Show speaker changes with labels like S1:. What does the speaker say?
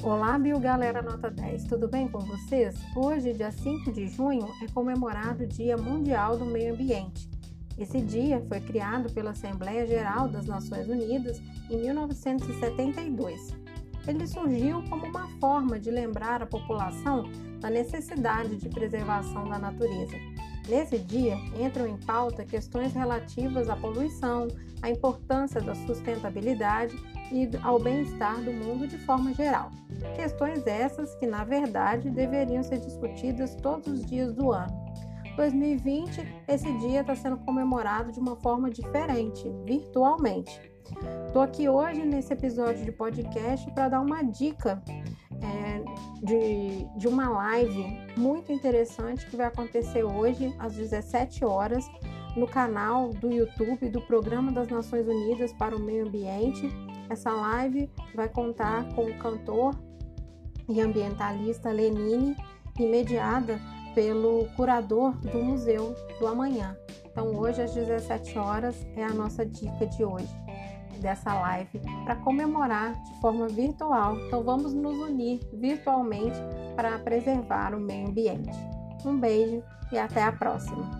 S1: Olá, Bio Galera Nota 10, tudo bem com vocês? Hoje, dia 5 de junho, é comemorado o Dia Mundial do Meio Ambiente. Esse dia foi criado pela Assembleia Geral das Nações Unidas em 1972. Ele surgiu como uma forma de lembrar a população da necessidade de preservação da natureza. Nesse dia, entram em pauta questões relativas à poluição, à importância da sustentabilidade e ao bem-estar do mundo de forma geral. Questões essas que, na verdade, deveriam ser discutidas todos os dias do ano. 2020, esse dia está sendo comemorado de uma forma diferente, virtualmente. Estou aqui hoje nesse episódio de podcast para dar uma dica é, de, de uma live muito interessante que vai acontecer hoje às 17 horas no canal do YouTube do Programa das Nações Unidas para o Meio Ambiente. Essa live vai contar com o cantor e ambientalista Lenine e mediada pelo curador do Museu do Amanhã. Então, hoje às 17 horas é a nossa dica de hoje dessa live para comemorar de forma virtual. Então vamos nos unir virtualmente para preservar o meio ambiente. Um beijo e até a próxima.